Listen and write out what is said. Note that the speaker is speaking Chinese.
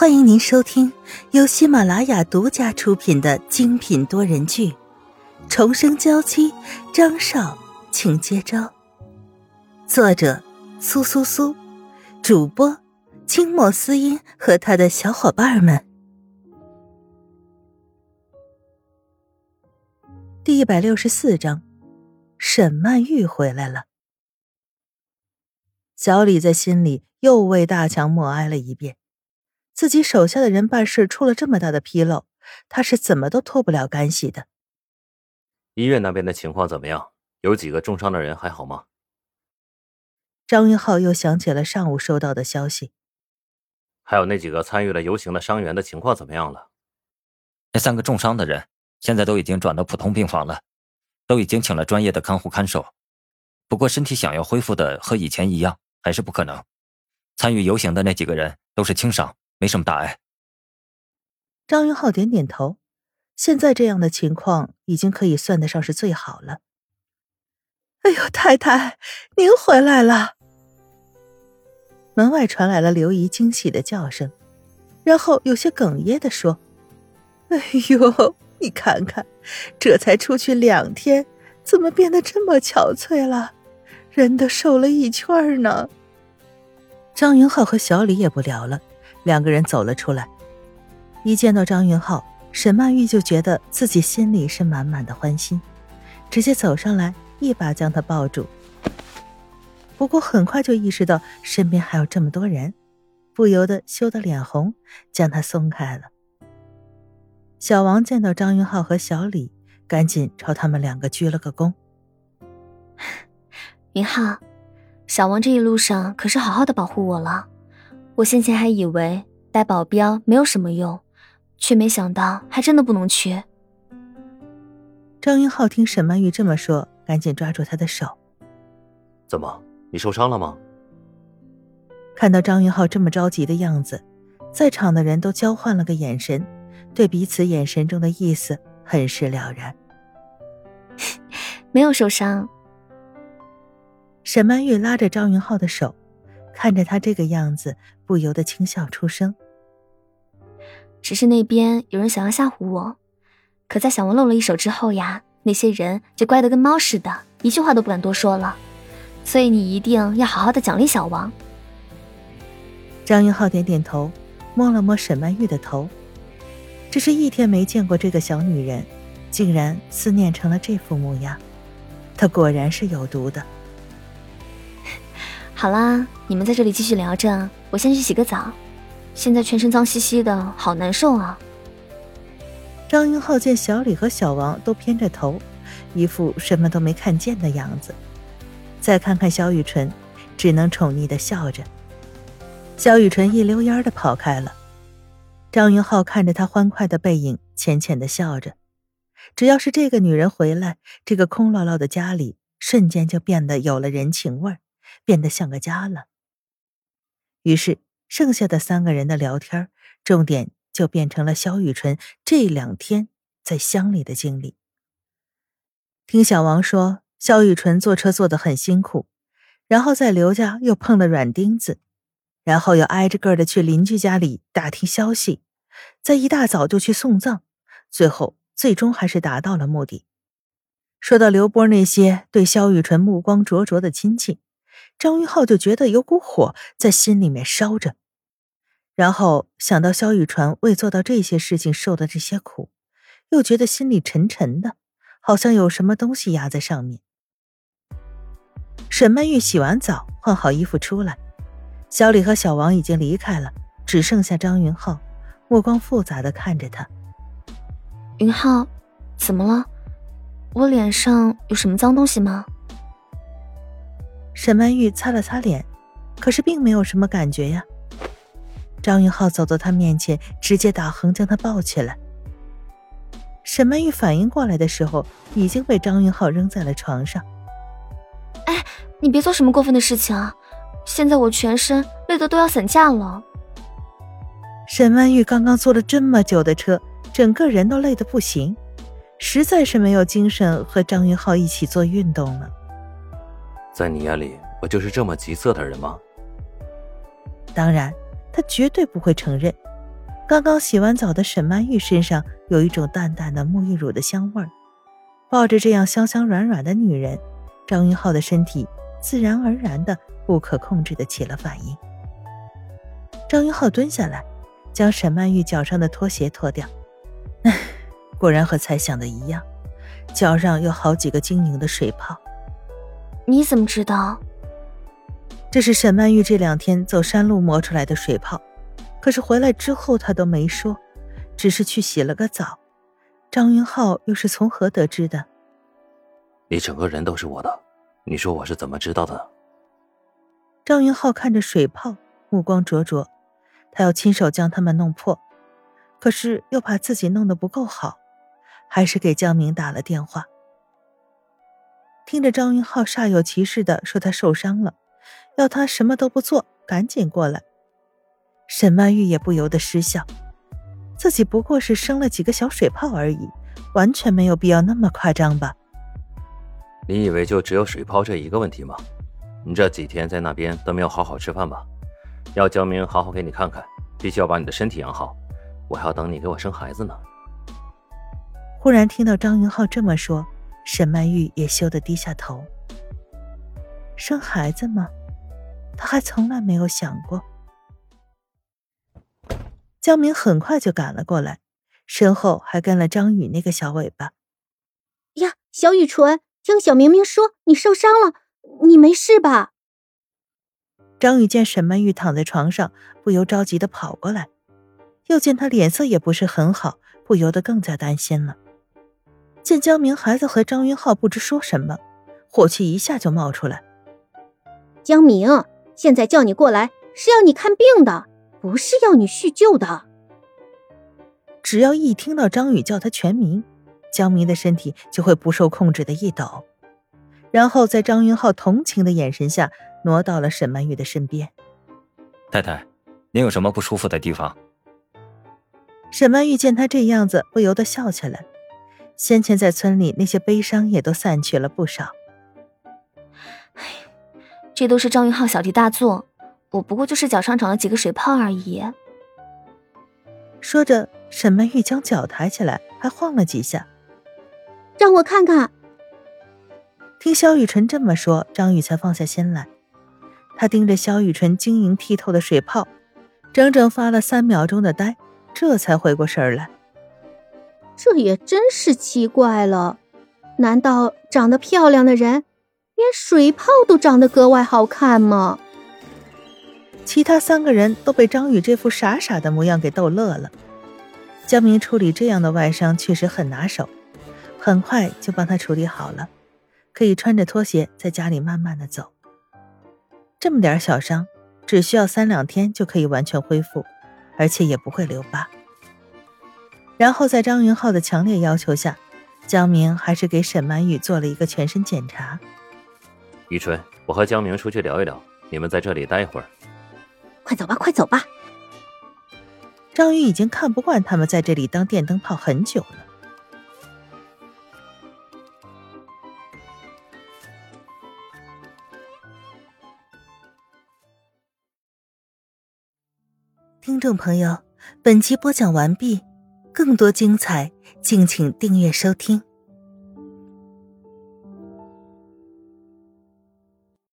欢迎您收听由喜马拉雅独家出品的精品多人剧《重生娇妻》，张少，请接招。作者：苏苏苏，主播：清末思音和他的小伙伴们。第一百六十四章，沈曼玉回来了。小李在心里又为大强默哀了一遍。自己手下的人办事出了这么大的纰漏，他是怎么都脱不了干系的。医院那边的情况怎么样？有几个重伤的人还好吗？张云浩又想起了上午收到的消息。还有那几个参与了游行的伤员的情况怎么样了？那三个重伤的人现在都已经转到普通病房了，都已经请了专业的看护看守。不过身体想要恢复的和以前一样还是不可能。参与游行的那几个人都是轻伤。没什么大碍。张云浩点点头，现在这样的情况已经可以算得上是最好了。哎呦，太太，您回来了！门外传来了刘姨惊喜的叫声，然后有些哽咽的说：“哎呦，你看看，这才出去两天，怎么变得这么憔悴了？人都瘦了一圈呢。”张云浩和小李也不聊了。两个人走了出来，一见到张云浩，沈曼玉就觉得自己心里是满满的欢心，直接走上来，一把将他抱住。不过很快就意识到身边还有这么多人，不由得羞得脸红，将他松开了。小王见到张云浩和小李，赶紧朝他们两个鞠了个躬：“云浩，小王这一路上可是好好的保护我了。”我先前还以为带保镖没有什么用，却没想到还真的不能缺。张云浩听沈曼玉这么说，赶紧抓住她的手：“怎么，你受伤了吗？”看到张云浩这么着急的样子，在场的人都交换了个眼神，对彼此眼神中的意思很是了然。没有受伤。沈曼玉拉着张云浩的手。看着他这个样子，不由得轻笑出声。只是那边有人想要吓唬我，可在小王露了一手之后呀，那些人就乖得跟猫似的，一句话都不敢多说了。所以你一定要好好的奖励小王。张云浩点点头，摸了摸沈曼玉的头。只是一天没见过这个小女人，竟然思念成了这副模样。她果然是有毒的。好啦，你们在这里继续聊着，我先去洗个澡。现在全身脏兮兮的，好难受啊。张云浩见小李和小王都偏着头，一副什么都没看见的样子，再看看萧雨纯，只能宠溺的笑着。萧雨纯一溜烟的跑开了。张云浩看着他欢快的背影，浅浅的笑着。只要是这个女人回来，这个空落落的家里瞬间就变得有了人情味儿。变得像个家了。于是，剩下的三个人的聊天重点就变成了萧雨纯这两天在乡里的经历。听小王说，萧雨纯坐车坐得很辛苦，然后在刘家又碰了软钉子，然后又挨着个的去邻居家里打听消息，在一大早就去送葬，最后最终还是达到了目的。说到刘波那些对萧雨纯目光灼灼的亲戚。张云浩就觉得有股火在心里面烧着，然后想到萧雨传为做到这些事情受的这些苦，又觉得心里沉沉的，好像有什么东西压在上面。沈曼玉洗完澡，换好衣服出来，小李和小王已经离开了，只剩下张云浩，目光复杂的看着他。云浩，怎么了？我脸上有什么脏东西吗？沈曼玉擦了擦脸，可是并没有什么感觉呀。张云浩走到她面前，直接打横将她抱起来。沈曼玉反应过来的时候，已经被张云浩扔在了床上。哎，你别做什么过分的事情啊！现在我全身累得都要散架了。沈曼玉刚刚坐了这么久的车，整个人都累得不行，实在是没有精神和张云浩一起做运动了。在你眼里，我就是这么急色的人吗？当然，他绝对不会承认，刚刚洗完澡的沈曼玉身上有一种淡淡的沐浴乳的香味儿。抱着这样香香软软的女人，张云浩的身体自然而然的、不可控制的起了反应。张云浩蹲下来，将沈曼玉脚上的拖鞋脱掉。唉，果然和猜想的一样，脚上有好几个晶莹的水泡。你怎么知道？这是沈曼玉这两天走山路磨出来的水泡，可是回来之后她都没说，只是去洗了个澡。张云浩又是从何得知的？你整个人都是我的，你说我是怎么知道的？张云浩看着水泡，目光灼灼，他要亲手将它们弄破，可是又怕自己弄得不够好，还是给江明打了电话。听着张云浩煞有其事的说他受伤了，要他什么都不做，赶紧过来。沈曼玉也不由得失笑。自己不过是生了几个小水泡而已，完全没有必要那么夸张吧？你以为就只有水泡这一个问题吗？你这几天在那边都没有好好吃饭吧？要江明好好给你看看，必须要把你的身体养好。我还要等你给我生孩子呢。忽然听到张云浩这么说，沈曼玉也羞得低下头。生孩子吗？她还从来没有想过。江明很快就赶了过来，身后还跟了张宇那个小尾巴。呀，小雨纯，听小明明说你受伤了，你没事吧？张宇见沈曼玉躺在床上，不由着急的跑过来，又见她脸色也不是很好，不由得更加担心了。见江明还在和张云浩不知说什么，火气一下就冒出来。江明，现在叫你过来是要你看病的。不是要你叙旧的。只要一听到张宇叫他全名，江明的身体就会不受控制的一抖，然后在张云浩同情的眼神下，挪到了沈曼玉的身边。太太，您有什么不舒服的地方？沈曼玉见他这样子，不由得笑起来。先前在村里那些悲伤也都散去了不少。哎，这都是张云浩小题大做。我不过就是脚上长了几个水泡而已。说着，沈曼玉将脚抬起来，还晃了几下，让我看看。听萧雨辰这么说，张宇才放下心来。他盯着萧雨辰晶莹剔透的水泡，整整发了三秒钟的呆，这才回过神来。这也真是奇怪了，难道长得漂亮的人，连水泡都长得格外好看吗？其他三个人都被张宇这副傻傻的模样给逗乐了。江明处理这样的外伤确实很拿手，很快就帮他处理好了，可以穿着拖鞋在家里慢慢的走。这么点小伤，只需要三两天就可以完全恢复，而且也不会留疤。然后在张云浩的强烈要求下，江明还是给沈曼玉做了一个全身检查。雨春，我和江明出去聊一聊，你们在这里待一会儿。快走吧，快走吧！张宇已经看不惯他们在这里当电灯泡很久了。听众朋友，本集播讲完毕，更多精彩，敬请订阅收听。